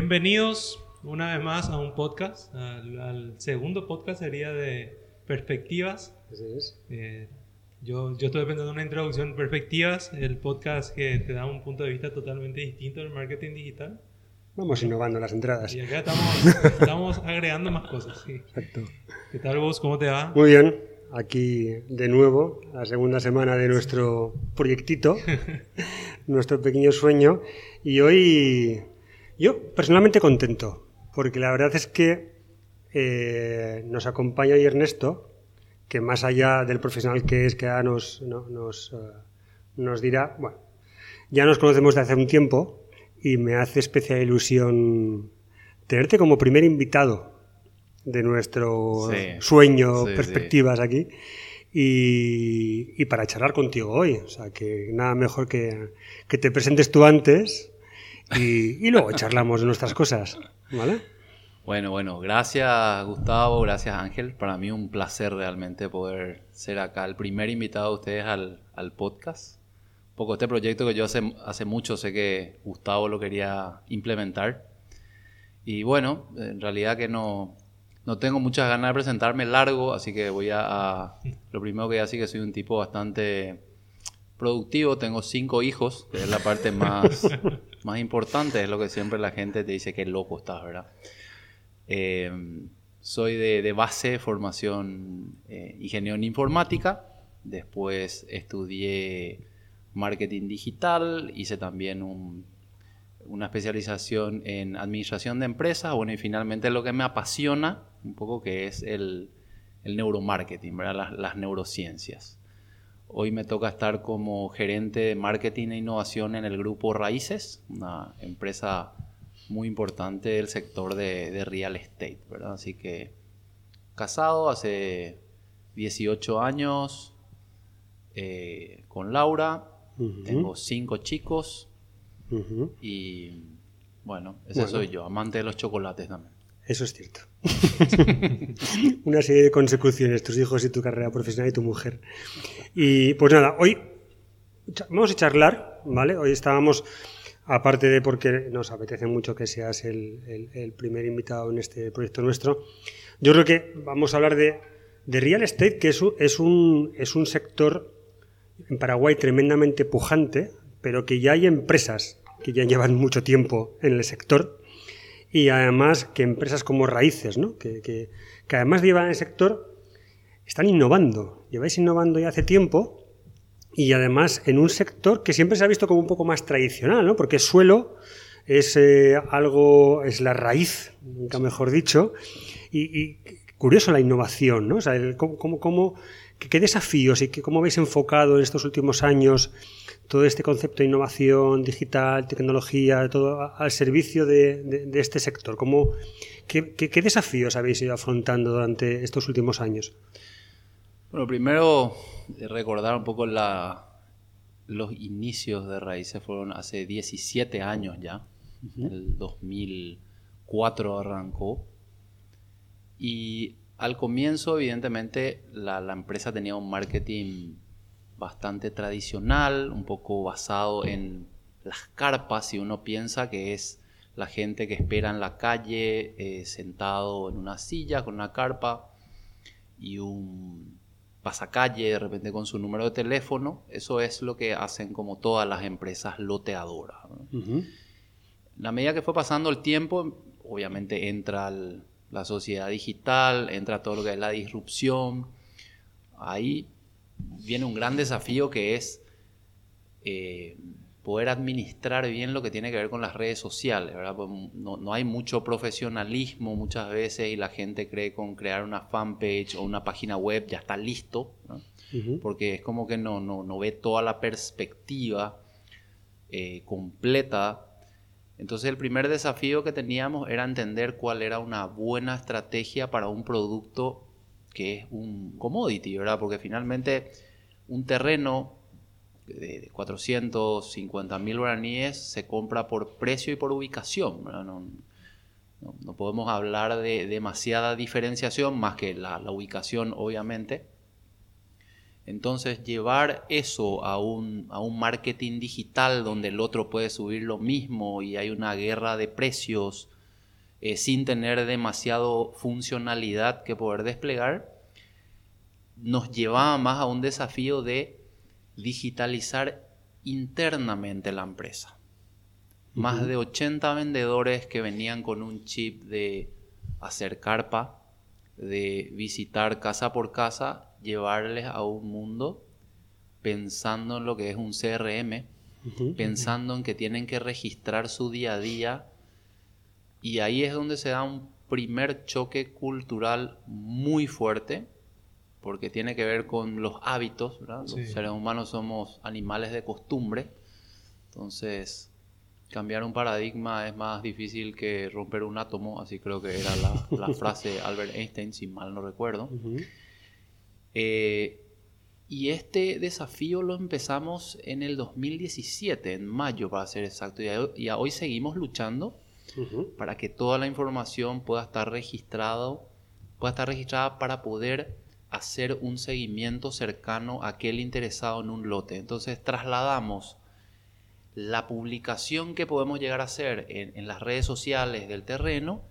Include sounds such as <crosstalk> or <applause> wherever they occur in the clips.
Bienvenidos una vez más a un podcast. Al, segundo podcast sería de perspectivas. Así es. Eh, yo, yo estoy pensando en una introducción. Perspectivas, el podcast que te da un punto de vista totalmente distinto del marketing digital. Vamos innovando las entradas. Y acá estamos, estamos agregando más cosas. Sí. Exacto. ¿Qué tal vos? ¿Cómo te va? Muy bien. Aquí de nuevo, la segunda semana de nuestro proyectito, <laughs> nuestro pequeño sueño. Y hoy yo personalmente contento, porque la verdad es que eh, nos acompaña hoy Ernesto, que más allá del profesional que es, que nos, nos, eh, nos dirá, bueno, ya nos conocemos de hace un tiempo y me hace especial ilusión tenerte como primer invitado de nuestro sueño, perspectivas aquí. Y, para charlar contigo hoy. O sea, que nada mejor que, que te presentes tú antes y, luego charlamos de nuestras cosas, ¿vale? Bueno, bueno, gracias Gustavo, gracias Ángel. Para mí un placer realmente poder ser acá el primer invitado de ustedes al, al podcast. Un poco este proyecto que yo hace, hace mucho sé que Gustavo lo quería implementar. Y bueno, en realidad que no, no tengo muchas ganas de presentarme largo, así que voy a, a lo primero que voy a decir que soy un tipo bastante productivo, tengo cinco hijos, que es la parte más, <laughs> más importante, es lo que siempre la gente te dice que loco estás, ¿verdad? Eh, soy de, base, formación eh, ingeniero en informática, después estudié marketing digital, hice también una especialización en administración de empresas, bueno, y finalmente lo que me apasiona un poco que es el, neuromarketing, ¿verdad? Las, las neurociencias. Hoy me toca estar como gerente de marketing e innovación en el grupo Raíces, una empresa muy importante del sector de, real estate, ¿verdad? Así que casado hace 18 años eh, con Laura, tengo cinco chicos. Y bueno, ese soy yo, amante de los chocolates también. Eso es cierto. <laughs> Una serie de consecuciones, tus hijos y tu carrera profesional y tu mujer. Y pues nada, hoy vamos a charlar, ¿vale? Hoy estábamos, aparte de porque nos apetece mucho que seas el, primer invitado en este proyecto nuestro, yo creo que vamos a hablar de, real estate, que es es, un, es un sector en Paraguay tremendamente pujante, pero que ya hay empresas que ya llevan mucho tiempo en el sector y además que empresas como Raíces, ¿no? que, que, que además de llevar el sector, están innovando. Lleváis innovando ya hace tiempo y además en un sector que siempre se ha visto como un poco más tradicional, ¿no? porque suelo es eh, algo, es la raíz, nunca mejor dicho, y, curioso la innovación, ¿no? O sea, cómo, cómo, qué, desafíos y qué, cómo habéis enfocado en estos últimos años todo este concepto de innovación digital, tecnología, todo al servicio de, este sector? ¿Cómo, qué, desafíos habéis ido afrontando durante estos últimos años? Bueno, primero eh, recordar un poco la, los inicios de Raíces fueron hace 17 años ya. En el 2004 arrancó. Y al comienzo, evidentemente, la, la empresa tenía un marketing bastante tradicional, un poco basado en las carpas, si uno piensa que es la gente que espera en la calle eh, sentado en una silla con una carpa y un pasacalle de repente con su número de teléfono, eso es lo que hacen como todas las empresas loteadoras. La medida que fue pasando el tiempo, obviamente entra la sociedad digital, entra todo lo que es la disrupción, ahí viene un gran desafío que es eh, poder administrar bien lo que tiene que ver con las redes sociales. Pues, no, hay mucho profesionalismo muchas veces y la gente cree con crear una fanpage o una página web ya está listo, porque es como que no, no, ve toda la perspectiva eh, completa. Entonces el primer desafío que teníamos era entender cuál era una buena estrategia para un producto que es un commodity, ¿verdad? Porque finalmente un terreno de 450 mil guaraníes se compra por precio y por ubicación, No, no, podemos hablar de demasiada diferenciación más que la, ubicación, obviamente. Entonces, llevar eso a un, a un marketing digital donde el otro puede subir lo mismo y hay una guerra de precios eh, sin tener demasiado funcionalidad que poder desplegar, nos llevaba más a un desafío de digitalizar internamente la empresa. Más de 80 vendedores que venían con un chip de hacer carpa, de visitar casa por casa, llevarles a un mundo pensando en lo que es un CRM, pensando en que tienen que registrar su día a día. Y ahí es donde se da un primer choque cultural muy fuerte, porque tiene que ver con los hábitos, Los seres humanos somos animales de costumbre, entonces cambiar un paradigma es más difícil que romper un átomo, así creo que era la, <laughs> frase de Albert Einstein, si mal no recuerdo. Eh, y este desafío lo empezamos en el 2017, en mayo para ser exacto, y, hoy seguimos luchando para que toda la información pueda estar registrado, pueda estar registrada para poder hacer un seguimiento cercano a aquel interesado en un lote. Entonces trasladamos la publicación que podemos llegar a hacer en, las redes sociales del terreno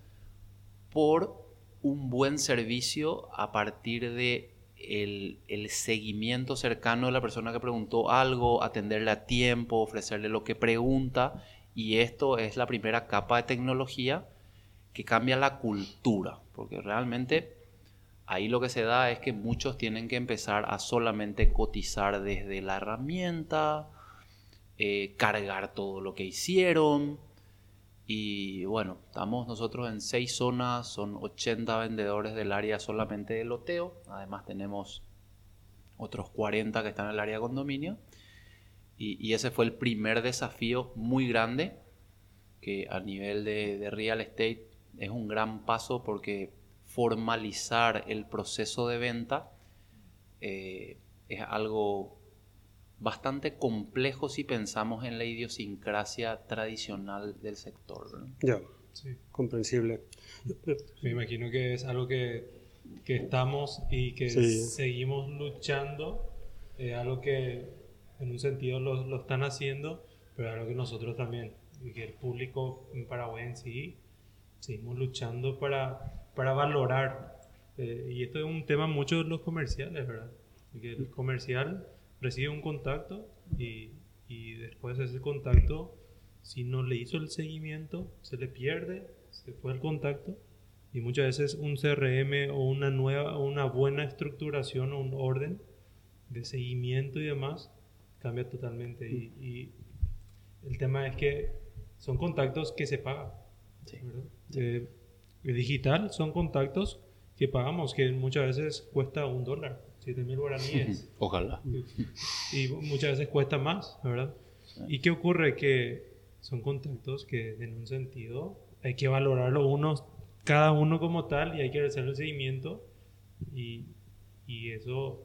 por un buen servicio a partir de el, seguimiento cercano de la persona que preguntó algo, atenderle a tiempo, ofrecerle lo que pregunta. Y esto es la primera capa de tecnología que cambia la cultura, porque realmente ahí lo que se da es que muchos tienen que empezar a solamente cotizar desde la herramienta, eh, cargar todo lo que hicieron. Y bueno, estamos nosotros en seis zonas, son 80 vendedores del área solamente de loteo. Además tenemos otros 40 que están en el área de condominio. Y, ese fue el primer desafío muy grande, que a nivel de, real estate es un gran paso porque formalizar el proceso de venta eh, es algo bastante complejo si pensamos en la idiosincrasia tradicional del sector. Ya, sí. comprensible. Me imagino que es algo que, que estamos y que seguimos luchando, es algo que en un sentido lo, lo, están haciendo, pero es algo que nosotros también, y que el público en Paraguay en sí, seguimos luchando para, para valorar. Eh, y esto es un tema mucho de los comerciales, ¿verdad? Porque el comercial recibe un contacto y, y después de ese contacto, si no le hizo el seguimiento, se le pierde, se fue el contacto. Y muchas veces un CRM o una nueva una buena estructuración o un orden de seguimiento y demás cambia totalmente. Y, el tema es que son contactos que se pagan eh, digital son contactos que pagamos que muchas veces cuesta un dólar 7.000 guaraníes. <laughs> Ojalá. Y, muchas veces cuesta más, ¿verdad? ¿Y qué ocurre? Que son contactos que en un sentido hay que valorarlo uno, cada uno como tal y hay que hacer el seguimiento y, y eso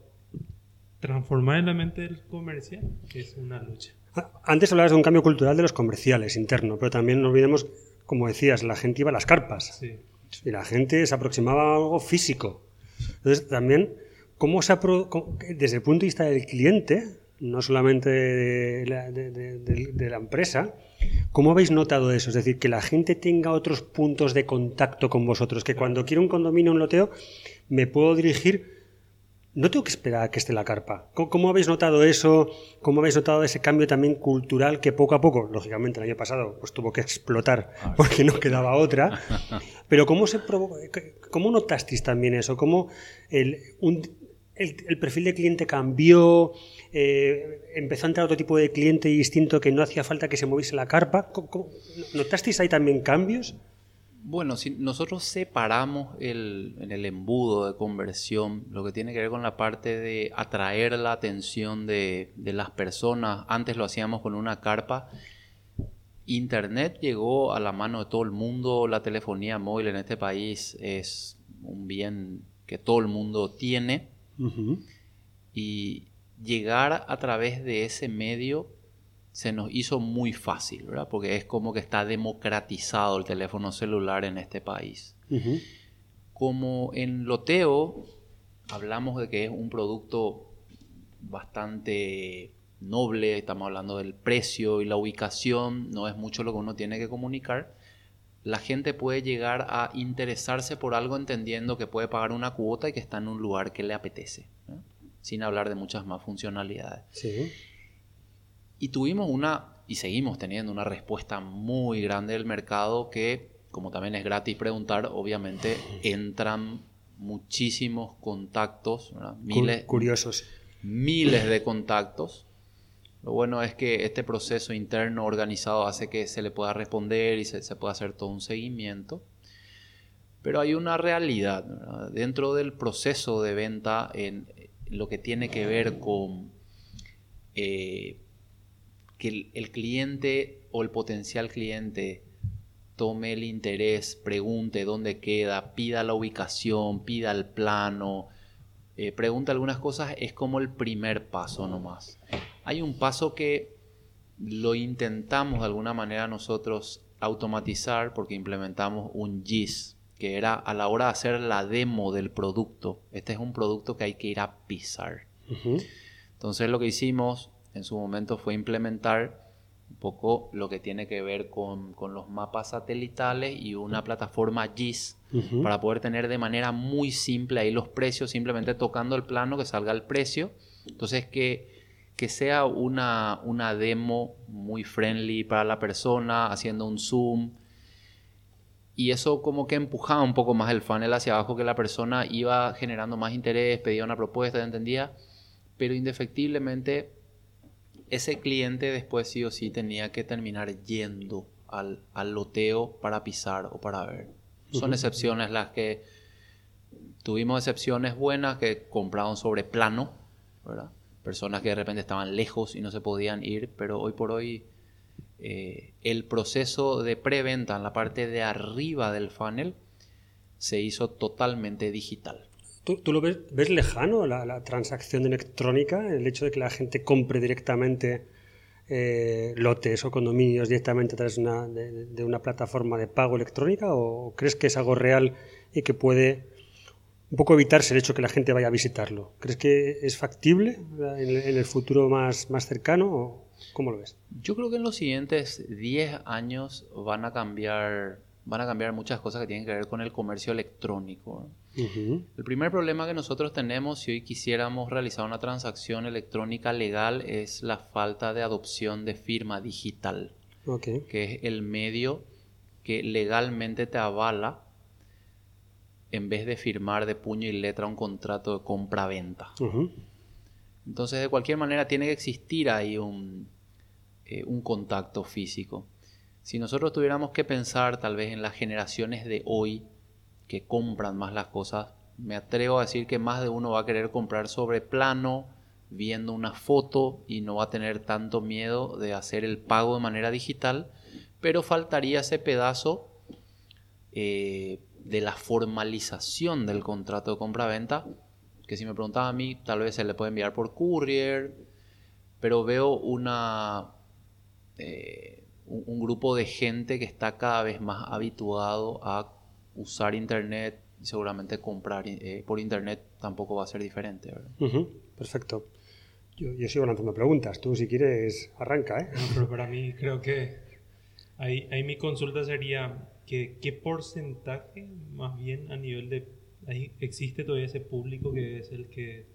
transformar en la mente del comercial es una lucha. Antes hablabas de un cambio cultural de los comerciales interno, pero también no olvidemos, como decías, la gente iba a las carpas sí. y la gente se aproximaba a algo físico. Entonces también ¿Cómo se desde el punto de vista del cliente, no solamente de la, empresa, ¿cómo habéis notado eso? Es decir, que la gente tenga otros puntos de contacto con vosotros, que cuando quiero un condominio, un loteo, me puedo dirigir, no tengo que esperar a que esté la carpa. ¿Cómo, habéis notado eso? ¿Cómo habéis notado ese cambio también cultural que poco a poco, lógicamente el año pasado, pues tuvo que explotar porque no quedaba otra? <laughs> Pero ¿cómo, se cómo notasteis también eso? ¿Cómo el, un, el, perfil de cliente cambió, eh, empezó a entrar otro tipo de cliente distinto que no hacía falta que se moviese la carpa. ¿Notasteis ahí también cambios? Bueno, si nosotros separamos el, en el embudo de conversión lo que tiene que ver con la parte de atraer la atención de, de las personas. Antes lo hacíamos con una carpa. Internet llegó a la mano de todo el mundo. La telefonía móvil en este país es un bien que todo el mundo tiene y llegar a través de ese medio se nos hizo muy fácil, ¿verdad? Porque es como que está democratizado el teléfono celular en este país. Como en loteo hablamos de que es un producto bastante noble, estamos hablando del precio y la ubicación, no es mucho lo que uno tiene que comunicar, la gente puede llegar a interesarse por algo entendiendo que puede pagar una cuota y que está en un lugar que le apetece, sin hablar de muchas más funcionalidades. Y tuvimos una, y seguimos teniendo una respuesta muy grande del mercado que, como también es gratis preguntar, obviamente entran muchísimos contactos, miles, curiosos. Miles de contactos lo bueno es que este proceso interno organizado hace que se le pueda responder y se, pueda hacer todo un seguimiento. Pero hay una realidad dentro del proceso de venta en lo que tiene que ver con eh, que el, cliente o el potencial cliente tome el interés, pregunte dónde queda, pida la ubicación, pida el plano, eh, pregunta algunas cosas, es como el primer paso nomás. Hay un paso que lo intentamos de alguna manera nosotros automatizar porque implementamos un GIS, que era a la hora de hacer la demo del producto. Este es un producto que hay que ir a pisar. Entonces lo que hicimos en su momento fue implementar un poco lo que tiene que ver con, los mapas satelitales y una plataforma GIS para poder tener de manera muy simple ahí los precios, simplemente tocando el plano que salga el precio. Entonces que que sea una, una demo muy friendly para la persona, haciendo un zoom. Y eso como que empujaba un poco más el funnel hacia abajo, que la persona iba generando más interés, pedía una propuesta, entendía. Pero indefectiblemente ese cliente después sí o sí tenía que terminar yendo al, al loteo para pisar o para ver. Son excepciones las que tuvimos excepciones buenas que compraron sobre plano, ¿verdad? Personas que de repente estaban lejos y no se podían ir, pero hoy por hoy eh, el proceso de preventa en la parte de arriba del funnel se hizo totalmente digital. ¿Tú, lo ves, lejano la, transacción electrónica, el hecho de que la gente compre directamente eh, lotes o condominios directamente a través de de una plataforma de pago electrónica o crees que es algo real y que puede un poco evitarse el hecho que la gente vaya a visitarlo. ¿Crees que es factible en el futuro más, más cercano o cómo lo ves? Yo creo que en los siguientes 10 años van a cambiar van a cambiar muchas cosas que tienen que ver con el comercio electrónico. El primer problema que nosotros tenemos si hoy quisiéramos realizar una transacción electrónica legal es la falta de adopción de firma digital, que es el medio que legalmente te avala en vez de firmar de puño y letra un contrato de compra-venta. Entonces, de cualquier manera, tiene que existir ahí un, eh, un contacto físico. Si nosotros tuviéramos que pensar tal vez en las generaciones de hoy que compran más las cosas, me atrevo a decir que más de uno va a querer comprar sobre plano, viendo una foto y no va a tener tanto miedo de hacer el pago de manera digital, pero faltaría ese pedazo eh, de la formalización del contrato de compra-venta, que si me preguntaba a mí, tal vez se le puede enviar por courier, pero veo una, eh, un, grupo de gente que está cada vez más habituado a usar Internet y seguramente comprar eh, por Internet tampoco va a ser diferente. perfecto. Yo, yo, sigo lanzando preguntas. Tú, si quieres, arranca. ¿eh? pero para mí creo que ahí, ahí mi consulta sería ¿qué, porcentaje más bien a nivel de... existe todavía ese público que es el que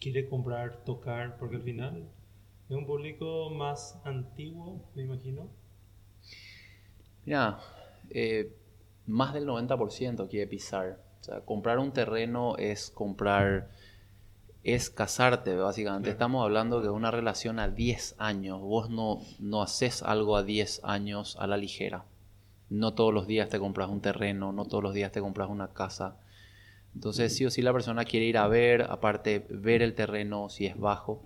quiere comprar, tocar, porque al final es un público más antiguo, me imagino. Mira, eh, más del 90% quiere pisar. O sea, comprar un terreno es comprar, es casarte, básicamente. Estamos hablando de una relación a 10 años. Vos no, no haces algo a 10 años a la ligera. No todos los días te compras un terreno, no todos los días te compras una casa. Entonces sí o sí la persona quiere ir a ver, aparte ver el terreno si es bajo.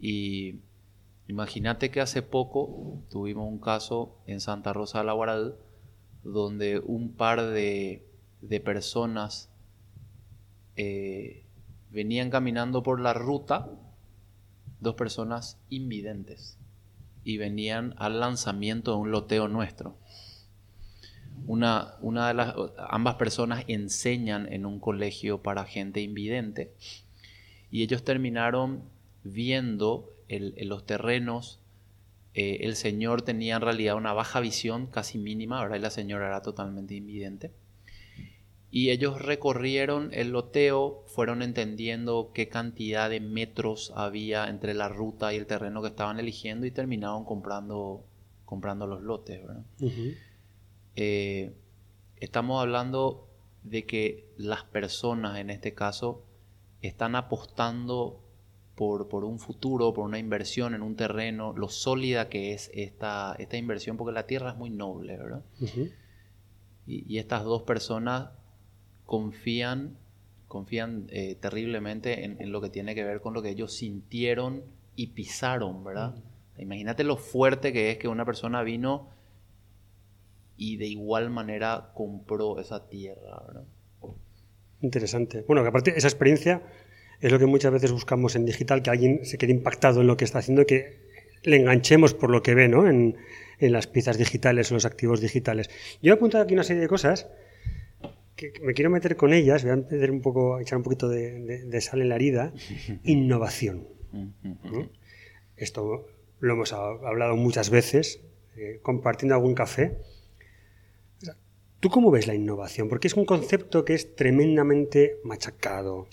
Y imagínate que hace poco tuvimos un caso en Santa Rosa de la Guaral donde un par de, personas eh, venían caminando por la ruta, dos personas invidentes, y venían al lanzamiento de un loteo nuestro una, una de las, ambas personas enseñan en un colegio para gente invidente y ellos terminaron viendo en los terrenos. Eh, el señor tenía en realidad una baja visión casi mínima, ahora la señora era totalmente invidente. Y ellos recorrieron el loteo, fueron entendiendo qué cantidad de metros había entre la ruta y el terreno que estaban eligiendo y terminaron comprando, comprando los lotes. Eh, estamos hablando de que las personas en este caso están apostando por, por, un futuro, por una inversión en un terreno, lo sólida que es esta, esta inversión, porque la tierra es muy noble, ¿verdad? y, y, estas dos personas confían, confían eh, terriblemente en, lo que tiene que ver con lo que ellos sintieron y pisaron, ¿verdad? Imagínate lo fuerte que es que una persona vino y de igual manera compró esa tierra, ¿verdad? Interesante. Bueno, que aparte esa experiencia es lo que muchas veces buscamos en digital, que alguien se quede impactado en lo que está haciendo, que le enganchemos por lo que ve, ¿no? En, en las piezas digitales o los activos digitales. Yo he apuntado aquí una serie de cosas que me quiero meter con ellas, voy a meter un poco, echar un poquito de, sal en la herida, <laughs> innovación. Esto lo hemos hablado muchas veces, eh, compartiendo algún café. ¿Tú cómo ves la innovación? Porque es un concepto que es tremendamente machacado,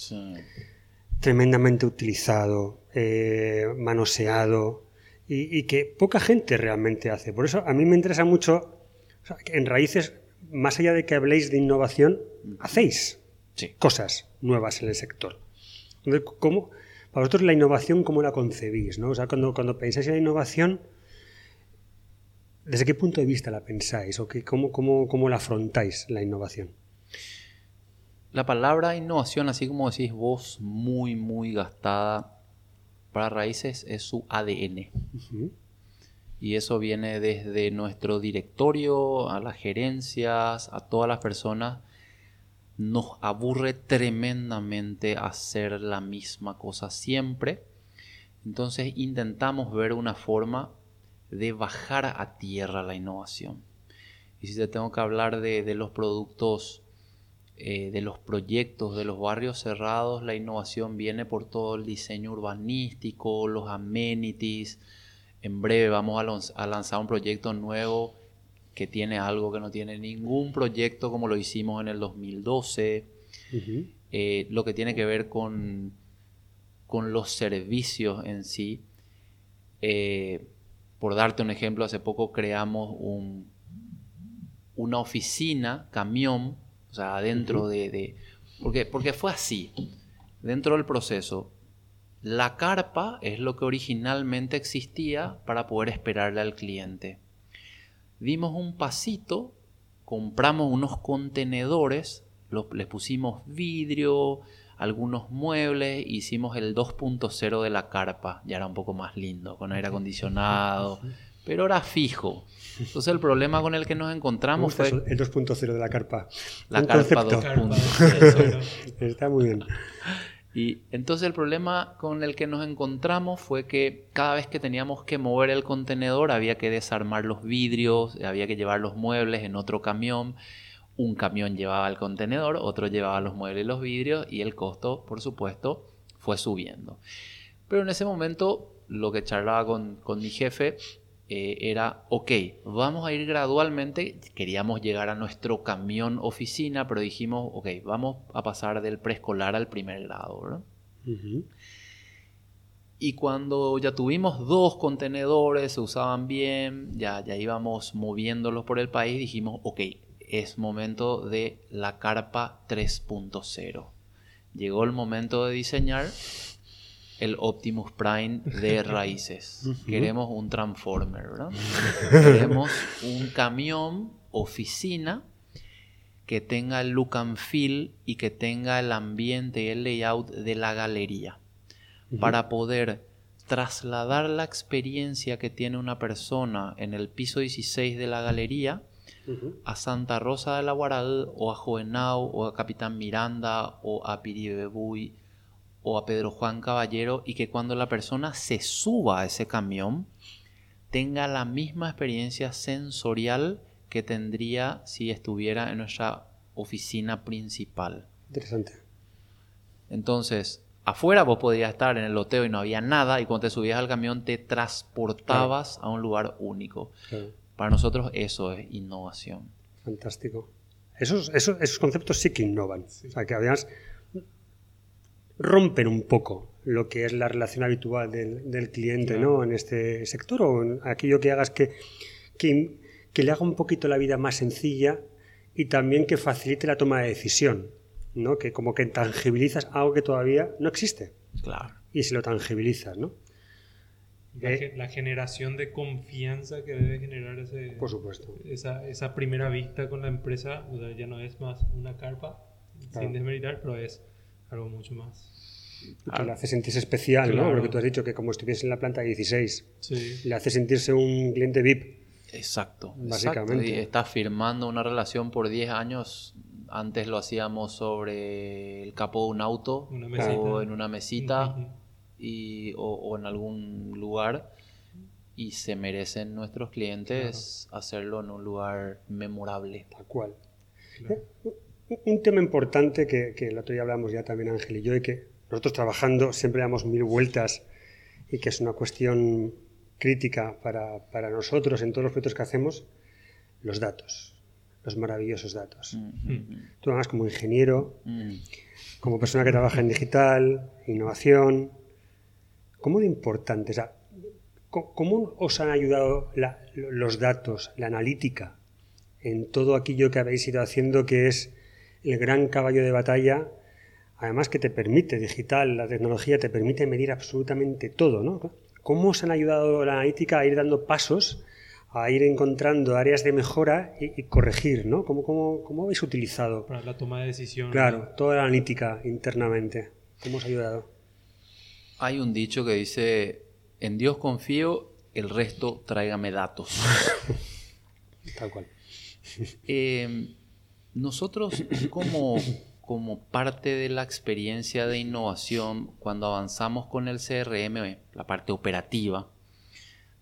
tremendamente utilizado, eh, manoseado y, que poca gente realmente hace. Por eso a mí me interesa mucho, en raíces más allá de que habléis de innovación, hacéis cosas nuevas en el sector. ¿cómo, para vosotros la innovación, ¿cómo la concebís? ¿no? O sea, cuando, cuando pensáis en la innovación, ¿desde qué punto de vista la pensáis? ¿O qué, cómo, cómo, cómo la afrontáis, la innovación? La palabra innovación, así como decís vos, muy, muy gastada para raíces, es su ADN y eso viene desde nuestro directorio, a las gerencias, a todas las personas. Nos aburre tremendamente hacer la misma cosa siempre. Entonces intentamos ver una forma de bajar a tierra la innovación. Y si te tengo que hablar de, los productos, eh, de los proyectos, de los barrios cerrados, la innovación viene por todo el diseño urbanístico, los amenities, en breve vamos a, lanzar un proyecto nuevo que tiene algo que no tiene ningún proyecto como lo hicimos en el 2012. Eh, lo que tiene que ver con, con los servicios en sí. Eh, por darte un ejemplo, hace poco creamos un, una oficina, camión, o sea, dentro de, de... porque, porque fue así. Dentro del proceso, la carpa es lo que originalmente existía para poder esperarle al cliente. Dimos un pasito, compramos unos contenedores, les pusimos vidrio, algunos muebles, hicimos el 2.0 de la carpa, ya era un poco más lindo, con aire acondicionado, <laughs> pero era fijo. Entonces el problema con el que nos encontramos fue... El 2.0 de la carpa. La carpa 2.0. <laughs> Está muy bien. <laughs> Y entonces el problema con el que nos encontramos fue que cada vez que teníamos que mover el contenedor había que desarmar los vidrios, había que llevar los muebles en otro camión. Un camión llevaba el contenedor, otro llevaba los muebles y los vidrios y el costo, por supuesto, fue subiendo. Pero en ese momento lo que charlaba con, con mi jefe eh, era, ok, vamos a ir gradualmente, queríamos llegar a nuestro camión oficina, pero dijimos, ok, vamos a pasar del preescolar al primer grado, Y cuando ya tuvimos dos contenedores, se usaban bien, ya, ya íbamos moviéndolos por el país, dijimos, ok, es momento de la carpa 3.0. Llegó el momento de diseñar el Optimus Prime de <laughs> raíces. Queremos un Transformer, ¿verdad? <laughs> Queremos un camión, oficina, que tenga el look and feel y que tenga el ambiente y el layout de la galería. Para poder trasladar la experiencia que tiene una persona en el piso 16 de la galería a Santa Rosa de la Guarad o a Joenau o a Capitán Miranda o a Piribebuy o a Pedro Juan Caballero y que cuando la persona se suba a ese camión tenga la misma experiencia sensorial que tendría si estuviera en nuestra oficina principal. Interesante. Entonces, afuera vos podías estar en el loteo y no había nada y cuando te subías al camión te transportabas a un lugar único. Para nosotros eso es innovación. Fantástico. Esos, esos, conceptos sí que innovan. O sea, que además rompen un poco lo que es la relación habitual del, cliente ¿no? en este sector o en aquello que hagas que, que, que, le haga un poquito la vida más sencilla y también que facilite la toma de decisión, ¿no? que como que tangibilizas algo que todavía no existe. Claro. Y si lo tangibilizas, ¿no? Eh, la, generación de confianza que debe generar ese, por supuesto. Esa, esa primera vista con la empresa, o sea, ya no es más una carpa, sin desmeritar, pero es algo mucho más. Que le hace sentirse especial, ¿no? Porque tú has dicho que como estuviese en la planta 16, le hace sentirse un cliente VIP. Exacto, básicamente. Y estás firmando una relación por 10 años. Antes lo hacíamos sobre el capó de un auto o en una mesita y, o, en algún lugar y se merecen nuestros clientes hacerlo en un lugar memorable. Tal cual. Un tema importante que, que el otro día hablamos ya también Ángel y yo, y que nosotros trabajando siempre damos mil vueltas y que es una cuestión crítica para, para nosotros en todos los proyectos que hacemos, los datos, los maravillosos datos. Mm. Tú además como ingeniero, mm. como persona que trabaja en digital, innovación, ¿Cómo de importante? O sea, ¿Cómo os han ayudado los datos, la analítica, en todo aquello que habéis ido haciendo que es el gran caballo de batalla, además que te permite, digital, la tecnología te permite medir absolutamente todo, ¿no? ¿Cómo os han ayudado la analítica a ir dando pasos, a ir encontrando áreas de mejora y, corregir, ¿no? ¿Cómo, cómo, habéis utilizado? Para la toma de decisión. Claro, toda la analítica internamente. ¿Cómo os ha ayudado? Hay un dicho que dice, en Dios confío, el resto tráigame datos. <laughs> Tal cual. Eh, nosotros como, como parte de la experiencia de innovación, cuando avanzamos con el CRM, la parte operativa,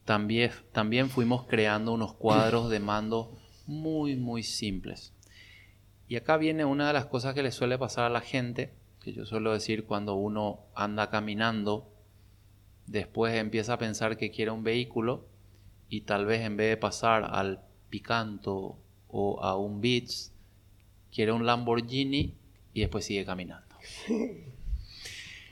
también, también fuimos creando unos cuadros de mando muy, muy simples. Y acá viene una de las cosas que le suele pasar a la gente, que yo suelo decir cuando uno anda caminando, después empieza a pensar que quiere un vehículo y tal vez en vez de pasar al Picanto o a un Beats, quiere un Lamborghini y después sigue caminando. <laughs>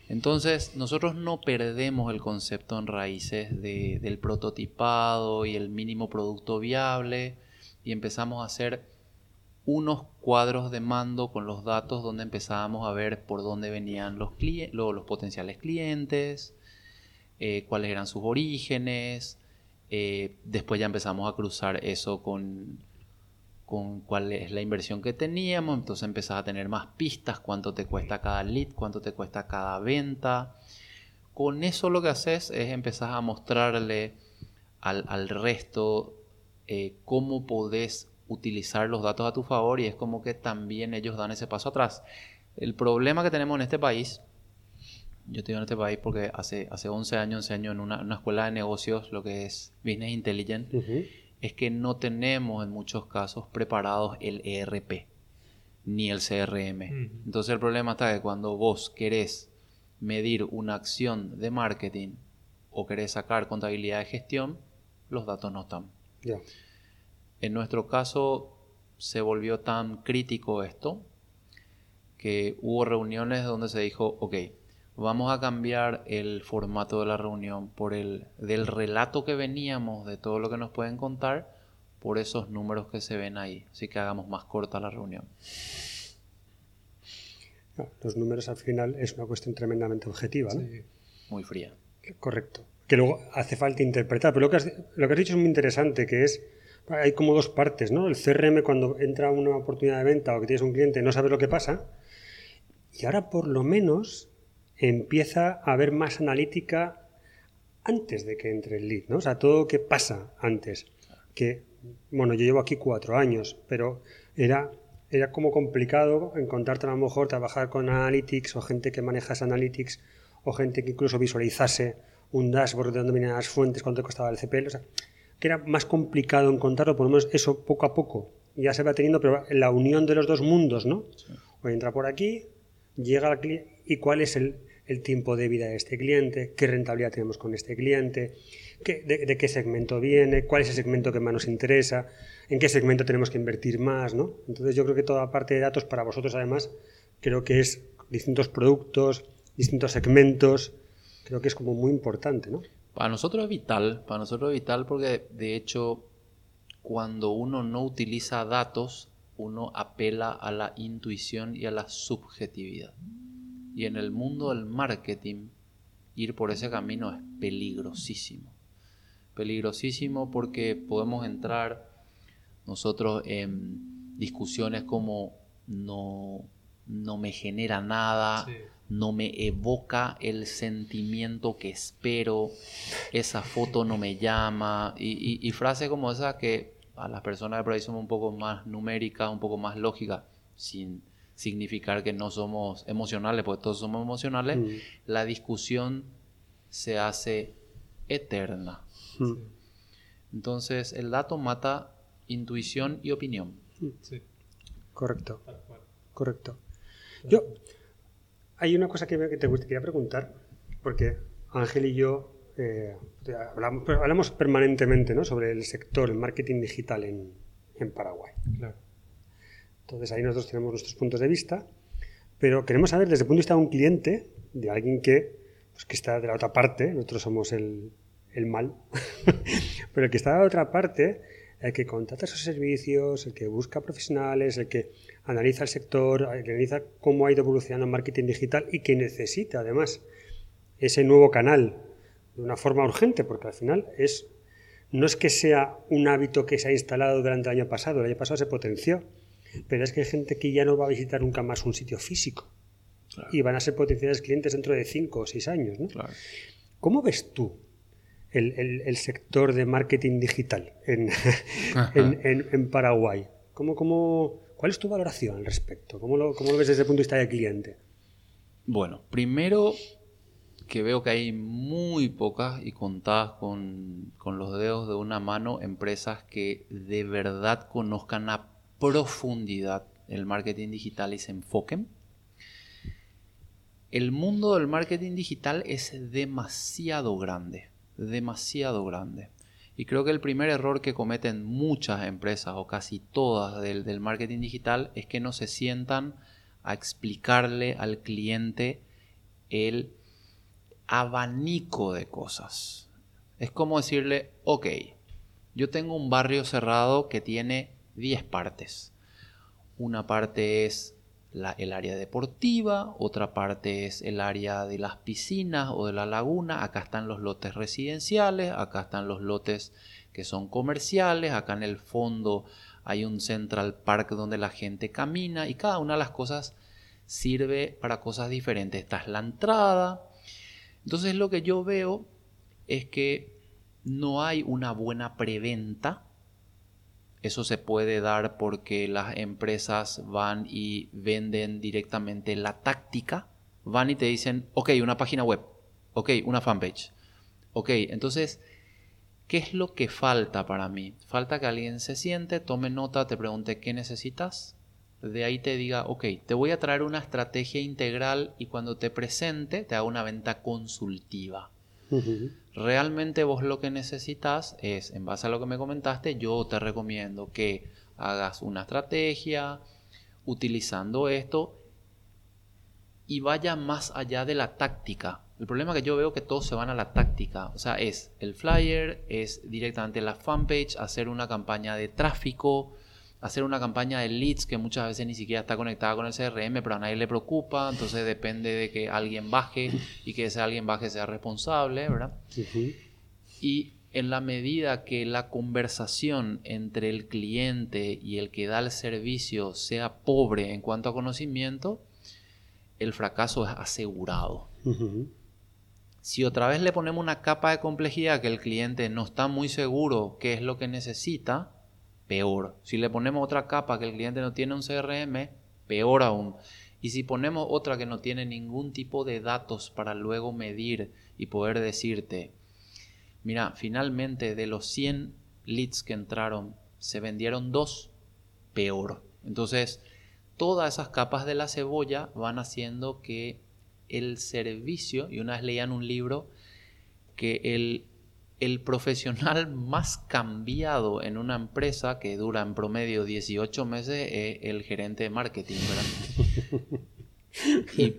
Entonces, nosotros no perdemos el concepto en raíces del prototipado y el mínimo producto viable y empezamos a hacer unos cuadros de mando con los datos donde empezábamos a ver por dónde venían los, los, potenciales clientes, eh, cuáles eran sus orígenes. Eh, después ya empezamos a cruzar eso con, con cuál es la inversión que teníamos. Entonces empezás a tener más pistas, cuánto te cuesta cada lead, cuánto te cuesta cada venta. Con eso lo que haces es empezar a mostrarle al, resto eh, cómo podés utilizar los datos a tu favor y es como que también ellos dan ese paso atrás. El problema que tenemos en este país, yo estoy en este país porque hace, hace 11 años enseño en una, escuela de negocios lo que es Business Intelligent, es que no tenemos en muchos casos preparados el ERP ni el CRM. Entonces el problema está que cuando vos querés medir una acción de marketing o querés sacar contabilidad de gestión, los datos no están. En nuestro caso se volvió tan crítico esto que hubo reuniones donde se dijo, ok, vamos a cambiar el formato de la reunión por el del relato que veníamos de todo lo que nos pueden contar por esos números que se ven ahí. Así que hagamos más corta la reunión. Los números al final es una cuestión tremendamente objetiva, ¿no? Muy fría. Correcto. Que luego hace falta interpretar. Pero lo que, lo que has dicho es muy interesante, que es hay como dos partes, ¿no? El CRM cuando entra una oportunidad de venta o que tienes un cliente no sabes lo que pasa. Y ahora por lo menos empieza a haber más analítica antes de que entre el lead, ¿no? O sea, todo lo que pasa antes. Que, bueno, yo llevo aquí cuatro años, pero era, era como complicado encontrarte a lo mejor trabajar con analytics o gente que maneja analytics o gente que incluso visualizase un dashboard de dónde venían las fuentes, cuánto costaba el CPL. O sea, que era más complicado encontrarlo, por lo menos eso poco a poco ya se va teniendo, pero la unión de los dos mundos, ¿no? O entra por aquí, llega al cliente, y cuál es el, el tiempo de vida de este cliente, qué rentabilidad tenemos con este cliente, de, qué segmento viene, cuál es el segmento que más nos interesa, en qué segmento tenemos que invertir más, ¿no? Entonces yo creo que toda parte de datos para vosotros además creo que es distintos productos, distintos segmentos, creo que es como muy importante, ¿no? Para nosotros es vital, para nosotros es vital porque de hecho cuando uno no utiliza datos, uno apela a la intuición y a la subjetividad. Y en el mundo del marketing, ir por ese camino es peligrosísimo. Peligrosísimo porque podemos entrar nosotros en discusiones como no, no me genera nada, no me evoca el sentimiento que espero, esa foto no me llama, y, y, frases como esa que a las personas de por ahí somos un poco más numéricas, un poco más lógicas, sin significar que no somos emocionales, porque todos somos emocionales, mm. la discusión se hace eterna. Mm. Entonces, el dato mata intuición y opinión. Sí. Correcto. Correcto. Yo, hay una cosa que, te gustaría preguntar, porque Ángel y yo eh, hablamos, permanentemente ¿no? sobre el sector, el marketing digital en, Paraguay. Entonces ahí nosotros tenemos nuestros puntos de vista, pero queremos saber desde el punto de vista de un cliente, de alguien que, pues, que está de la otra parte, nosotros somos el, el mal, <laughs> pero el que está de la otra parte, el que contrata esos servicios, el que busca profesionales, el que analiza el sector, el que analiza cómo ha ido evolucionando el marketing digital y que necesita además ese nuevo canal de una forma urgente, porque al final es no es que sea un hábito que se ha instalado durante el año pasado, el año pasado se potenció, pero es que hay gente que ya no va a visitar nunca más un sitio físico y van a ser potenciales clientes dentro de cinco o seis años. ¿Cómo ves tú el, sector de marketing digital <laughs> en, en, Paraguay? ¿Cómo, cómo, cuál es tu valoración al respecto? ¿Cómo lo, ¿Cómo lo ves desde el punto de vista del cliente? Bueno, primero que veo que hay muy pocas y contadas con, con, los dedos de una mano empresas que de verdad conozcan a profundidad el marketing digital y se enfoquen. El mundo del marketing digital es demasiado grande, demasiado grande. Y creo que el primer error que cometen muchas empresas o casi todas del, del marketing digital es que no se sientan a explicarle al cliente el abanico de cosas. Es como decirle, ok, yo tengo un barrio cerrado que tiene 10 partes. Una parte es el área deportiva, otra parte es el área de las piscinas o de la laguna, acá están los lotes residenciales, acá están los lotes que son comerciales, acá en el fondo hay un Central Park donde la gente camina y cada una de las cosas sirve para cosas diferentes. Esta es la entrada, entonces lo que yo veo es que no hay una buena preventa. Eso se puede dar porque las empresas van y venden directamente la táctica. Van y te dicen, ok, una página web, ok, una fanpage. Ok, entonces, ¿qué es lo que falta para mí? Falta que alguien se siente, tome nota, te pregunte qué necesitas, de ahí te diga, ok, te voy a traer una estrategia integral y cuando te presente te hago una venta consultiva. Realmente vos lo que necesitas es, en base a lo que me comentaste, yo te recomiendo que hagas una estrategia utilizando esto y vaya más allá de la táctica. El problema que yo veo que todos se van a la táctica. O sea, es el flyer, es directamente la fanpage, hacer una campaña de tráfico, hacer una campaña de leads que muchas veces ni siquiera está conectada con el CRM, pero a nadie le preocupa, entonces depende de que alguien baje y que ese alguien baje sea responsable, ¿verdad? Y en la medida que la conversación entre el cliente y el que da el servicio sea pobre en cuanto a conocimiento, el fracaso es asegurado. Si otra vez le ponemos una capa de complejidad que el cliente no está muy seguro qué es lo que necesita, peor. Si le ponemos otra capa que el cliente no tiene un CRM, peor aún. Y si ponemos otra que no tiene ningún tipo de datos para luego medir y poder decirte, mira, finalmente de los 100 leads que entraron, se vendieron dos, peor. Entonces, todas esas capas de la cebolla van haciendo que el servicio, y una vez leían un libro, que el, el profesional más cambiado en una empresa que dura en promedio 18 meses es el gerente de marketing, ¿verdad? Y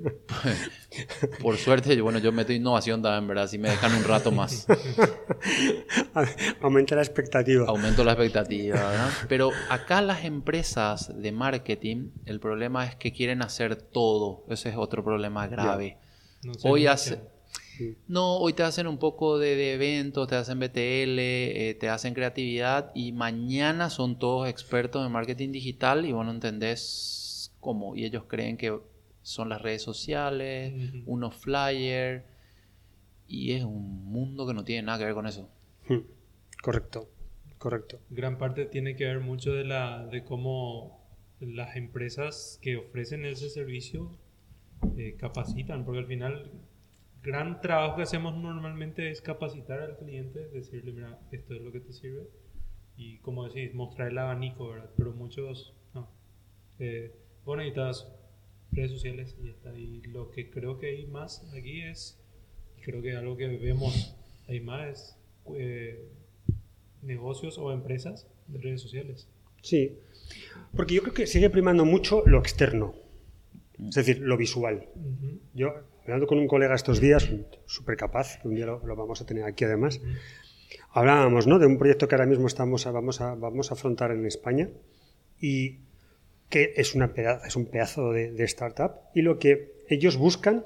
por suerte, bueno, yo meto innovación también, ¿verdad? Si me dejan un rato más. <laughs> Aumenta la expectativa. Aumento la expectativa, ¿verdad? Pero acá las empresas de marketing, el problema es que quieren hacer todo. Ese es otro problema grave. hoy hace, no, hoy te hacen un poco de, eventos, te hacen BTL, eh, te hacen creatividad y mañana son todos expertos en marketing digital y bueno, entendés cómo. Y ellos creen que son las redes sociales, unos flyers, y es un mundo que no tiene nada que ver con eso. Hmm. Correcto, correcto. Gran parte tiene que ver mucho de, la, de cómo las empresas que ofrecen ese servicio eh, capacitan, porque al final gran trabajo que hacemos normalmente es capacitar al cliente, decirle, mira, esto es lo que te sirve, y como decís, mostrar el abanico, ¿verdad? Pero muchos, no. Eh, bueno, necesitas redes sociales y está. Y lo que creo que hay más aquí es, creo que algo que vemos hay más es eh, negocios o empresas de redes sociales. Sí, porque yo creo que sigue primando mucho lo externo, es decir, lo visual. Yo, hablando con un colega estos días, súper capaz, que un día lo, vamos a tener aquí además, hablábamos ¿no? de un proyecto que ahora mismo estamos vamos, a, vamos a afrontar en España y que es, una es un pedazo de, startup, y lo que ellos buscan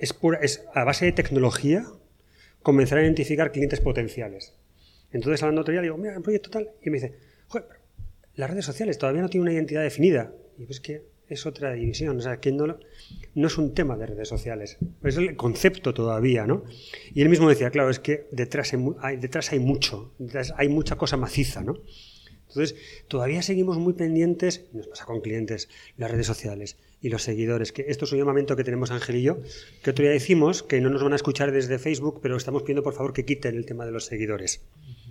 es, pura, es a base de tecnología comenzar a identificar clientes potenciales. Entonces, hablando otro día, digo, mira, el proyecto tal, y me dice, joder, las redes sociales todavía no tienen una identidad definida. Y pues que es otra división, o sea, que no, no es un tema de redes sociales, es el concepto todavía, ¿no? Y él mismo decía, claro, es que detrás hay, detrás hay mucho, detrás hay mucha cosa maciza, ¿no? Entonces, todavía seguimos muy pendientes, nos pasa con clientes, las redes sociales y los seguidores, que esto es un llamamiento que tenemos Ángel y yo, que otro día decimos que no nos van a escuchar desde Facebook, pero estamos pidiendo por favor que quiten el tema de los seguidores,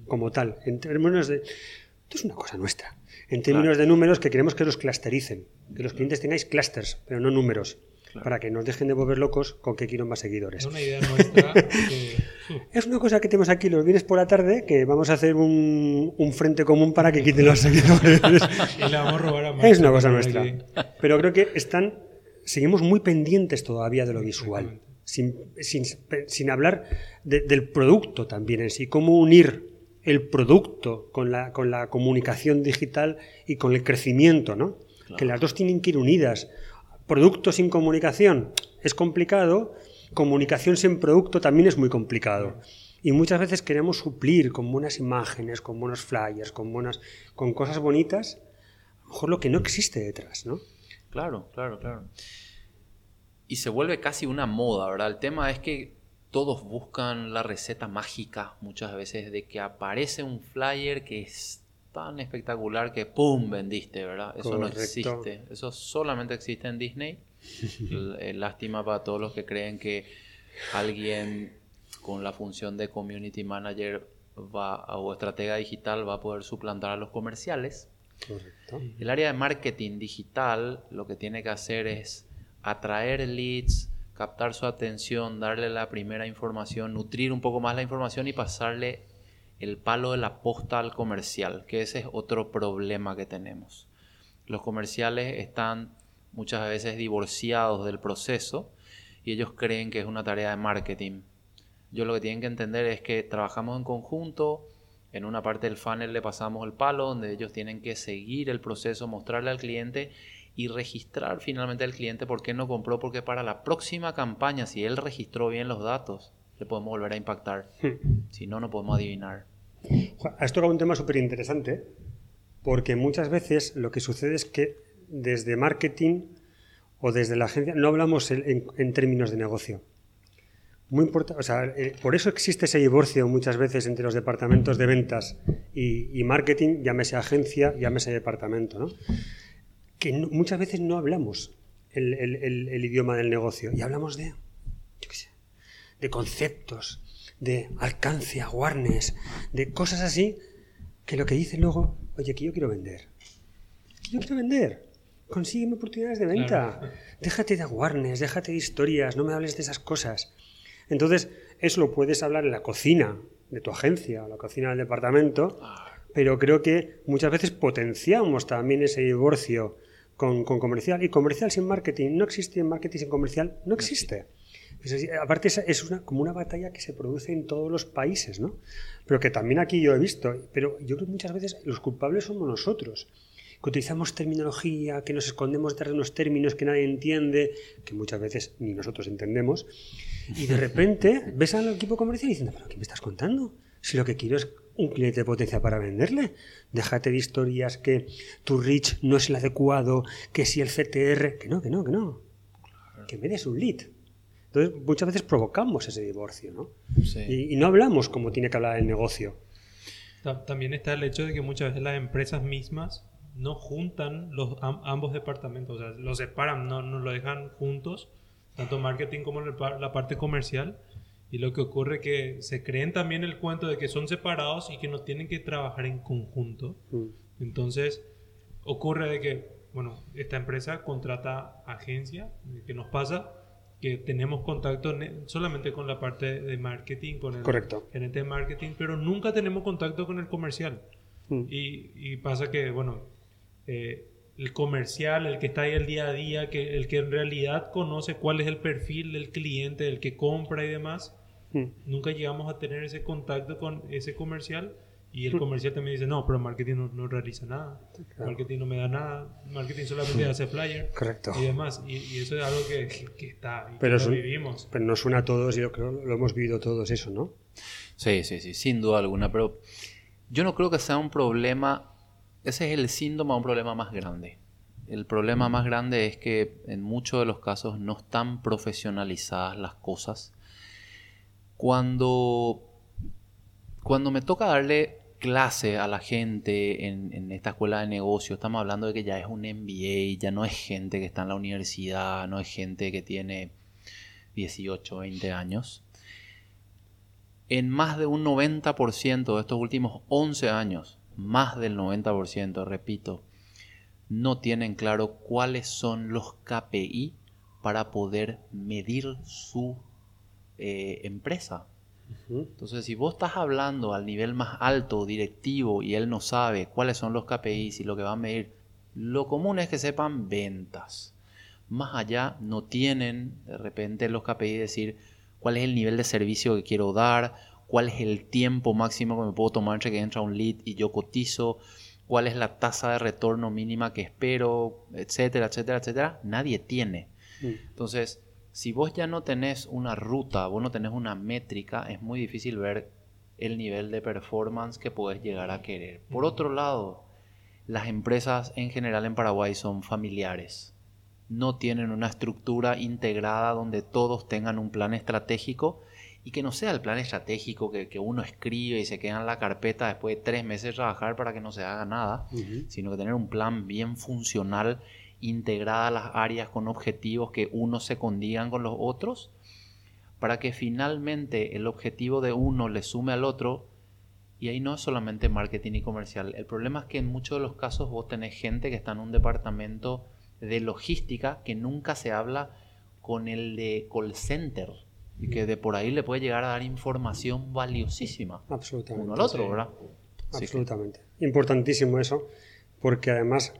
como tal, en términos de... Esto es una cosa nuestra. En términos de números, que queremos que los clustericen, que los clientes tengáis clusters, pero no números para que nos dejen de volver locos con que quieren más seguidores. Es una idea nuestra. <laughs> Es una cosa que tenemos aquí los viernes por la tarde, que vamos a hacer un, frente común para que quiten los seguidores. <laughs> y la vamos a robar a más Es una cosa nuestra. Pero creo que están, seguimos muy pendientes todavía de lo visual, sin, sin, hablar del producto también en sí, cómo unir el producto con la, con la comunicación digital y con el crecimiento, ¿no? Que las dos tienen que ir unidas producto sin comunicación es complicado, comunicación sin producto también es muy complicado. Y muchas veces queremos suplir con buenas imágenes, con buenos flyers, con, buenas, con cosas bonitas, a lo mejor lo que no existe detrás, ¿no? Claro, claro, claro. Y se vuelve casi una moda, ¿verdad? El tema es que todos buscan la receta mágica muchas veces de que aparece un flyer que es tan espectacular que ¡pum! vendiste, ¿verdad? Eso no existe. Eso solamente existe en Disney. <laughs> Eh, lástima para todos los que creen que alguien con la función de community manager va, o estratega digital va a poder suplantar a los comerciales. Correcto. El área de marketing digital lo que tiene que hacer es atraer leads, captar su atención, darle la primera información, nutrir un poco más la información y pasarle el palo de la posta al comercial, que ese es otro problema que tenemos. Los comerciales están muchas veces divorciados del proceso y ellos creen que es una tarea de marketing. Yo lo que tienen que entender es que trabajamos en conjunto, en una parte del funnel le pasamos el palo donde ellos tienen que seguir el proceso, mostrarle al cliente y registrar finalmente al cliente por qué no compró, porque para la próxima campaña, si él registró bien los datos, le podemos volver a impactar. Hmm. Si no, no podemos adivinar. Has tocado un tema súper interesante, porque muchas veces lo que sucede es que desde marketing o desde la agencia no hablamos en, términos de negocio. Muy importante, o sea, eh, por eso existe ese divorcio muchas veces entre los departamentos de ventas y, marketing, llámese agencia, llámese departamento, ¿no? Que muchas veces no hablamos el, el, idioma del negocio y hablamos de, yo qué sé, de conceptos, de alcance, awareness, de cosas así, que lo que dice luego, oye, que yo quiero vender. Que yo quiero vender. Consígueme oportunidades de venta. <laughs> Déjate de awareness, déjate de historias, no me hables de esas cosas. Entonces, eso lo puedes hablar en la cocina de tu agencia, o la cocina del departamento, pero creo que muchas veces potenciamos también ese divorcio con, comercial. Y comercial sin marketing no existe, marketing sin comercial no existe. aparte es, una, como una batalla que se produce en todos los países, ¿no? Pero que también aquí yo he visto. Pero yo creo que muchas veces los culpables somos nosotros que utilizamos terminología, que nos escondemos detrás de unos términos que nadie entiende, que muchas veces ni nosotros entendemos, y de repente <laughs> ves al equipo comercial diciendo, pero ¿qué me estás contando? Si lo que quiero es un cliente de potencia para venderle. Déjate de historias que tu reach no es el adecuado, que si el CTR, que no, que no, que no. Que me des un lead. Entonces, muchas veces provocamos ese divorcio, ¿no? Y, y, no hablamos como tiene que hablar el negocio. También está el hecho de que muchas veces las empresas mismas no juntan los, ambos departamentos, o sea, los separan, no, no lo dejan juntos, tanto marketing como la parte comercial. Y lo que ocurre es que se creen también el cuento de que son separados y que no tienen que trabajar en conjunto. Mm. Entonces, ocurre de que, bueno, esta empresa contrata agencia, que nos pasa que tenemos contacto solamente con la parte de marketing, con el Correcto. gerente de marketing, pero nunca tenemos contacto con el comercial. Mm. Y, y, pasa que, bueno, eh, el comercial, el que está ahí el día a día, que, el que en realidad conoce cuál es el perfil del cliente, el que compra y demás, hmm. nunca llegamos a tener ese contacto con ese comercial y el hmm. comercial también dice, no, pero marketing no, realiza nada, marketing no me da nada, marketing solamente hmm. hace flyer Correcto. y demás. Y, eso es algo que, que, está, y pero que lo vivimos. Pero nos suena a todos y yo creo lo hemos vivido todos eso, ¿no? Sí, sí, sí, sin duda alguna, pero yo no creo que sea un problema ese es el síntoma de un problema más grande. El problema más grande es que en muchos de los casos no están profesionalizadas las cosas. Cuando, cuando me toca darle clase a la gente en, en, esta escuela de negocio, estamos hablando de que ya es un MBA, ya no es gente que está en la universidad, no es gente que tiene 18, 20 años. En más de un 90% de estos últimos 11 años, más del 90%, repito, no tienen claro cuáles son los KPI para poder medir su eh, empresa. Entonces, si vos estás hablando al nivel más alto, directivo, y él no sabe cuáles son los KPIs y lo que va a medir, lo común es que sepan ventas. Más allá, no tienen de repente los KPI decir cuál es el nivel de servicio que quiero dar cuál es el tiempo máximo que me puedo tomar entre que entra un lead y yo cotizo, cuál es la tasa de retorno mínima que espero, etcétera, etcétera, etcétera, nadie tiene. Mm. Entonces, si vos ya no tenés una ruta, vos no tenés una métrica, es muy difícil ver el nivel de performance que puedes llegar a querer. Por otro lado, las empresas en general en Paraguay son familiares. No tienen una estructura integrada donde todos tengan un plan estratégico y que no sea el plan estratégico que, uno escribe y se queda en la carpeta después de tres meses de trabajar para que no se haga nada, sino que tener un plan bien funcional, integrada a las áreas con objetivos que uno se condigan con los otros, para que finalmente el objetivo de uno le sume al otro. Y ahí no es solamente marketing y comercial. El problema es que en muchos de los casos vos tenés gente que está en un departamento de logística que nunca se habla con el de call center y que de por ahí le puede llegar a dar información valiosísima. Absolutamente. Uno al otro, ¿verdad? Absolutamente. Importantísimo eso, porque además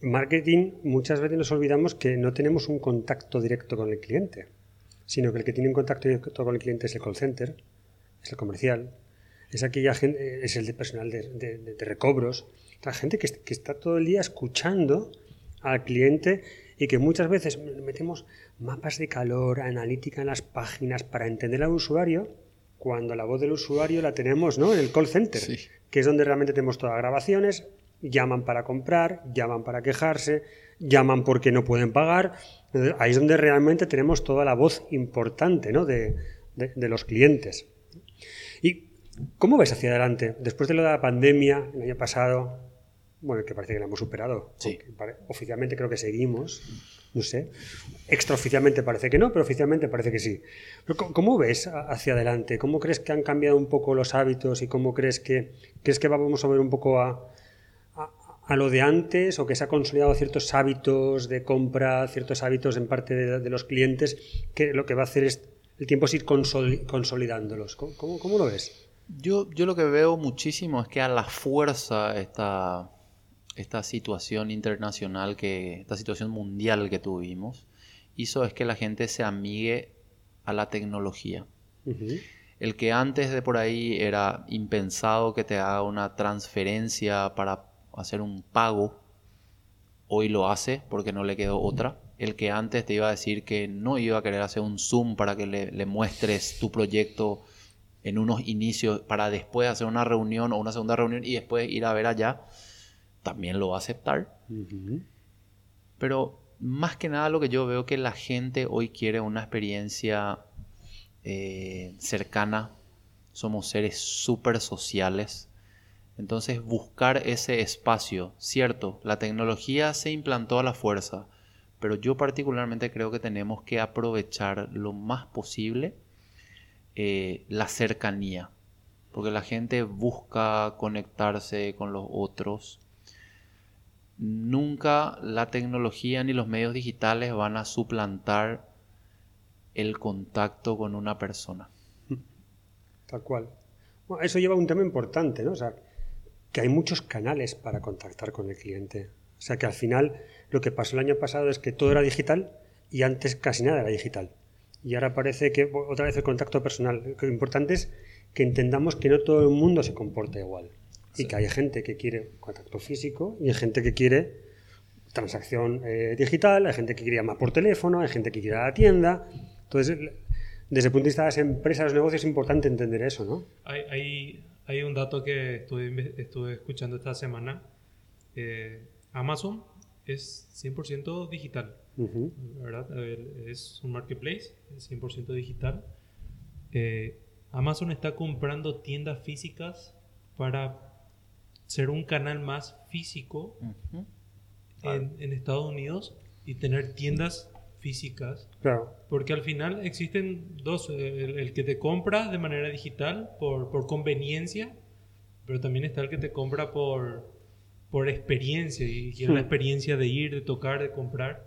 marketing muchas veces nos olvidamos que no tenemos un contacto directo con el cliente, sino que el que tiene un contacto directo con el cliente es el call center, es el comercial, es aquella gente, es el de personal de, de, recobros, la gente que, que está todo el día escuchando al cliente y que muchas veces metemos mapas de calor, analítica en las páginas para entender al usuario, cuando la voz del usuario la tenemos ¿no? en el call center, que es donde realmente tenemos todas las grabaciones, llaman para comprar, llaman para quejarse, llaman porque no pueden pagar. Ahí es donde realmente tenemos toda la voz importante ¿no? de, de los clientes. ¿Y cómo ves hacia adelante? Después de lo de la pandemia, el año pasado, bueno, que parece que la hemos superado. Sí. Oficialmente creo que seguimos, no sé. Extraoficialmente parece que no, pero oficialmente parece que sí. ¿Cómo ves hacia adelante? ¿Cómo crees que han cambiado un poco los hábitos y cómo crees que, crees que vamos a ver un poco a, a lo de antes o que se ha consolidado ciertos hábitos de compra, ciertos hábitos en parte de, los clientes, que lo que va a hacer es el tiempo es ir consolidándolos. ¿Cómo, cómo, lo ves? Yo, yo lo que veo muchísimo es que a la fuerza esta, esta situación internacional, que, esta situación mundial que tuvimos, hizo es que la gente se amigue a la tecnología. El que antes de por ahí era impensado que te haga una transferencia para hacer un pago, hoy lo hace porque no le quedó otra. El que antes te iba a decir que no iba a querer hacer un Zoom para que le, muestres tu proyecto en unos inicios para después hacer una reunión o una segunda reunión y después ir a ver allá, también lo va a aceptar. Pero más que nada lo que yo veo que la gente hoy quiere una experiencia eh, cercana, somos seres súper sociales. Entonces buscar ese espacio, cierto, la tecnología se implantó a la fuerza, pero yo particularmente creo que tenemos que aprovechar lo más posible eh, la cercanía, porque la gente busca conectarse con los otros. Nunca la tecnología ni los medios digitales van a suplantar el contacto con una persona. <laughs> Tal cual. eso lleva a un tema importante, ¿no? O sea, que hay muchos canales para contactar con el cliente. O sea, que al final lo que pasó el año pasado es que todo era digital y antes casi nada era digital. Y ahora parece que otra vez el contacto personal. Lo importante es que entendamos que no todo el mundo se comporta igual. Y que hay gente que quiere contacto físico y hay gente que quiere transacción eh, digital, hay gente que quiere llamar por teléfono, hay gente que quiere ir a la tienda. Entonces, desde el punto de vista de las empresas, los negocios, es importante entender eso, ¿no? Hay, hay, un dato que estuve, estuve escuchando esta semana. Eh, Amazon es 100% digital, ¿verdad? Es un marketplace, es 100% digital. Eh, Amazon está comprando tiendas físicas para ser un canal más físico en, en, Estados Unidos y tener tiendas físicas. Claro. Porque al final existen dos, el, que te compra de manera digital por, por, conveniencia, pero también está el que te compra por, por experiencia y quiere la hmm. experiencia de ir, de tocar, de comprar.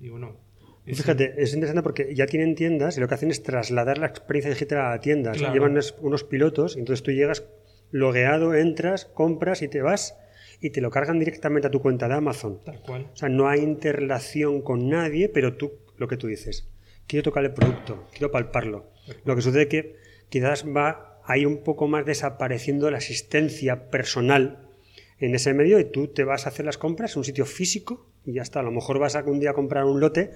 Y bueno, Fíjate, es interesante porque ya tienen tiendas y lo que hacen es trasladar la experiencia digital a la tienda. Llevan unos pilotos, entonces tú llegas logueado, entras, compras y te vas y te lo cargan directamente a tu cuenta de Amazon. Tal cual. O sea, no hay interrelación con nadie, pero tú, lo que tú dices, quiero tocar el producto, quiero palparlo. Lo que sucede es que quizás va ahí un poco más desapareciendo la asistencia personal en ese medio y tú te vas a hacer las compras en un sitio físico y ya está. A lo mejor vas a un día a comprar un lote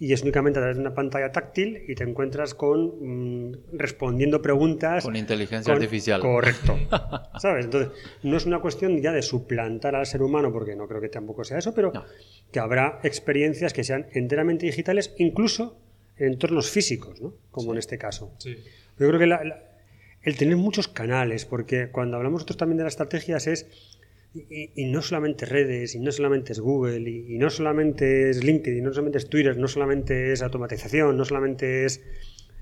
y es únicamente a través de una pantalla táctil y te encuentras con mm, respondiendo preguntas. Con inteligencia artificial. Correcto. <laughs> ¿Sabes? Entonces, no es una cuestión ya de suplantar al ser humano, porque no creo que tampoco sea eso, pero que habrá experiencias que sean enteramente digitales, incluso en entornos físicos, ¿no? Como en este caso. Sí. Yo creo que el tener muchos canales, porque cuando hablamos nosotros también de las estrategias es y, no solamente redes, y no solamente es Google, y, no solamente es LinkedIn, no solamente es Twitter, no solamente es automatización, no solamente es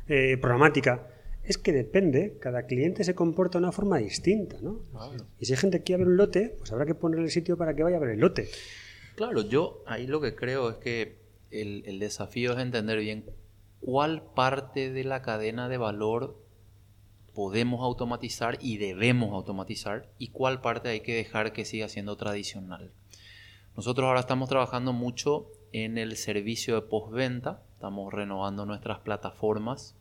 eh, programática, es que depende, cada cliente se comporta de una forma distinta, ¿no? Y si hay gente que quiere ver un lote, pues habrá que ponerle el sitio para que vaya a ver el lote. Claro, yo ahí lo que creo es que el, el desafío es entender bien cuál parte de la cadena de valor podemos automatizar y debemos automatizar y cuál parte hay que dejar que siga siendo tradicional. Nosotros ahora estamos trabajando mucho en el servicio de postventa, estamos renovando nuestras plataformas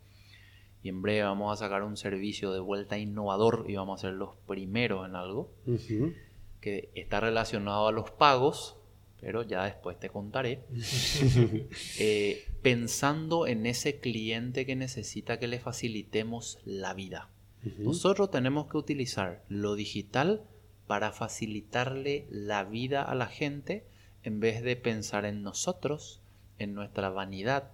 y en breve vamos a sacar un servicio de vuelta innovador y vamos a ser los primeros en algo que está relacionado a los pagos, pero ya después te contaré. <laughs> Eh, pensando en ese cliente que necesita que le facilitemos la vida. Nosotros tenemos que utilizar lo digital para facilitarle la vida a la gente en vez de pensar en nosotros, en nuestra vanidad,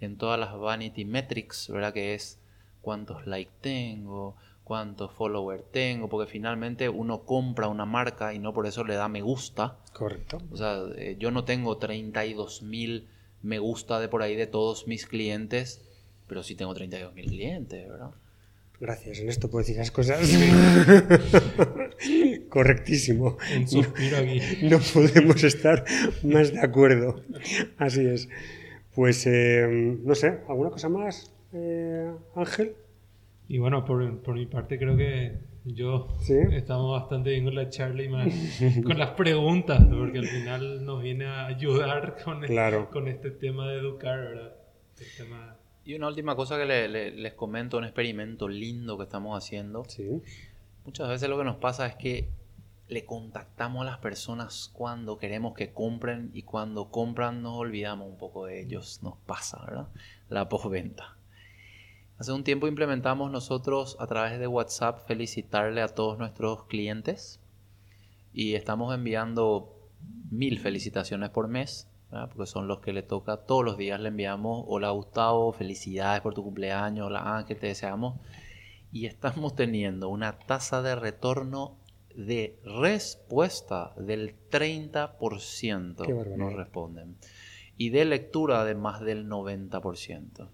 en todas las vanity metrics, ¿verdad? Que es cuántos likes tengo, cuántos followers tengo, porque finalmente uno compra una marca y no por eso le da me gusta. Correcto. O sea, eh, yo no tengo 32 mil me gusta de por ahí de todos mis clientes, pero sí tengo 32 mil clientes, ¿verdad? Gracias, en esto puedo decir esas cosas. <laughs> Correctísimo. No, podemos estar más de acuerdo. Así es. Pues, eh, no sé, ¿alguna cosa más, eh, Ángel? Y bueno, por, por, mi parte creo que yo estamos bastante bien con la charla y <laughs> con las preguntas, porque al final nos viene a ayudar con, con este tema de educar, ¿verdad? Y una última cosa que les comento, un experimento lindo que estamos haciendo. Sí. Muchas veces lo que nos pasa es que le contactamos a las personas cuando queremos que compren y cuando compran nos olvidamos un poco de ellos. Nos pasa, ¿verdad? La postventa. Hace un tiempo implementamos nosotros a través de WhatsApp felicitarle a todos nuestros clientes y estamos enviando mil felicitaciones por mes porque son los que le toca todos los días. Le enviamos, hola Gustavo, felicidades por tu cumpleaños, hola Ángel, te deseamos. Y estamos teniendo una tasa de retorno de respuesta del 30%. Nos responden. Y de lectura de más del 90%.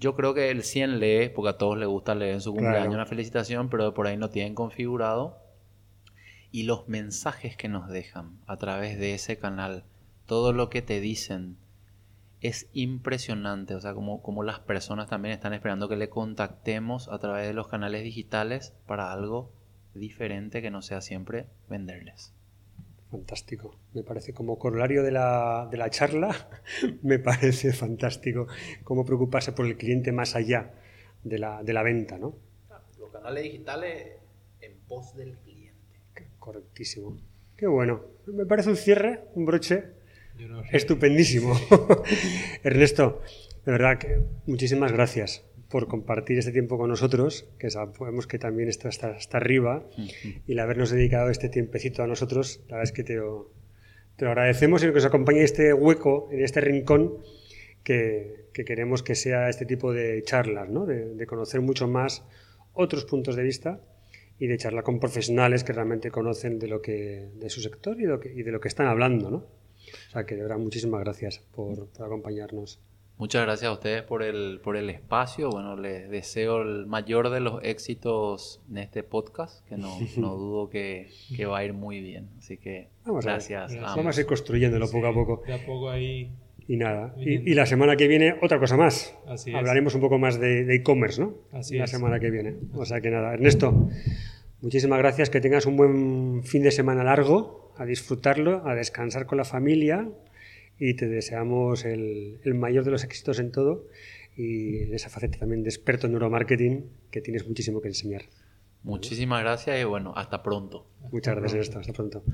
Yo creo que el 100 lee, porque a todos les gusta leer en su cumpleaños una felicitación, pero por ahí no tienen configurado. Y los mensajes que nos dejan a través de ese canal todo lo que te dicen es impresionante, o sea, como, como las personas también están esperando que le contactemos a través de los canales digitales para algo diferente que no sea siempre venderles. Fantástico. Me parece como corolario de la, de la charla, <laughs> me parece fantástico cómo preocuparse por el cliente más allá de la, de la venta, ¿no? Los canales digitales en pos del cliente. Correctísimo. Qué bueno. Me parece un cierre, un broche Estupendísimo. <laughs> Ernesto, de verdad que muchísimas gracias por compartir este tiempo con nosotros, que sabemos que también está hasta, arriba, y el habernos dedicado este tiempecito a nosotros, la verdad es que te lo, agradecemos y que nos acompañe este hueco, en este rincón, que, queremos que sea este tipo de charlas, ¿no? de, conocer mucho más otros puntos de vista y de charlar con profesionales que realmente conocen de, lo que, de su sector y, y de lo que están hablando. ¿no? O sea que de verdad, muchísimas gracias por, acompañarnos. Muchas gracias a ustedes por el, por el espacio. Bueno, les deseo el mayor de los éxitos en este podcast, que no, no <laughs> dudo que, que, va a ir muy bien. Así que gracias. Vamos a ir construyéndolo poco a poco. De a poco ahí. Y nada. Y, la semana que viene, otra cosa más. Así Hablaremos un poco más de e-commerce, ¿no? Así la semana que viene. O sea que nada. Ernesto, muchísimas gracias. Que tengas un buen fin de semana largo a disfrutarlo, a descansar con la familia y te deseamos el, mayor de los éxitos en todo y en esa faceta también de experto en neuromarketing que tienes muchísimo que enseñar. Muchísimas gracias y bueno, hasta pronto. Muchas gracias, Hasta pronto.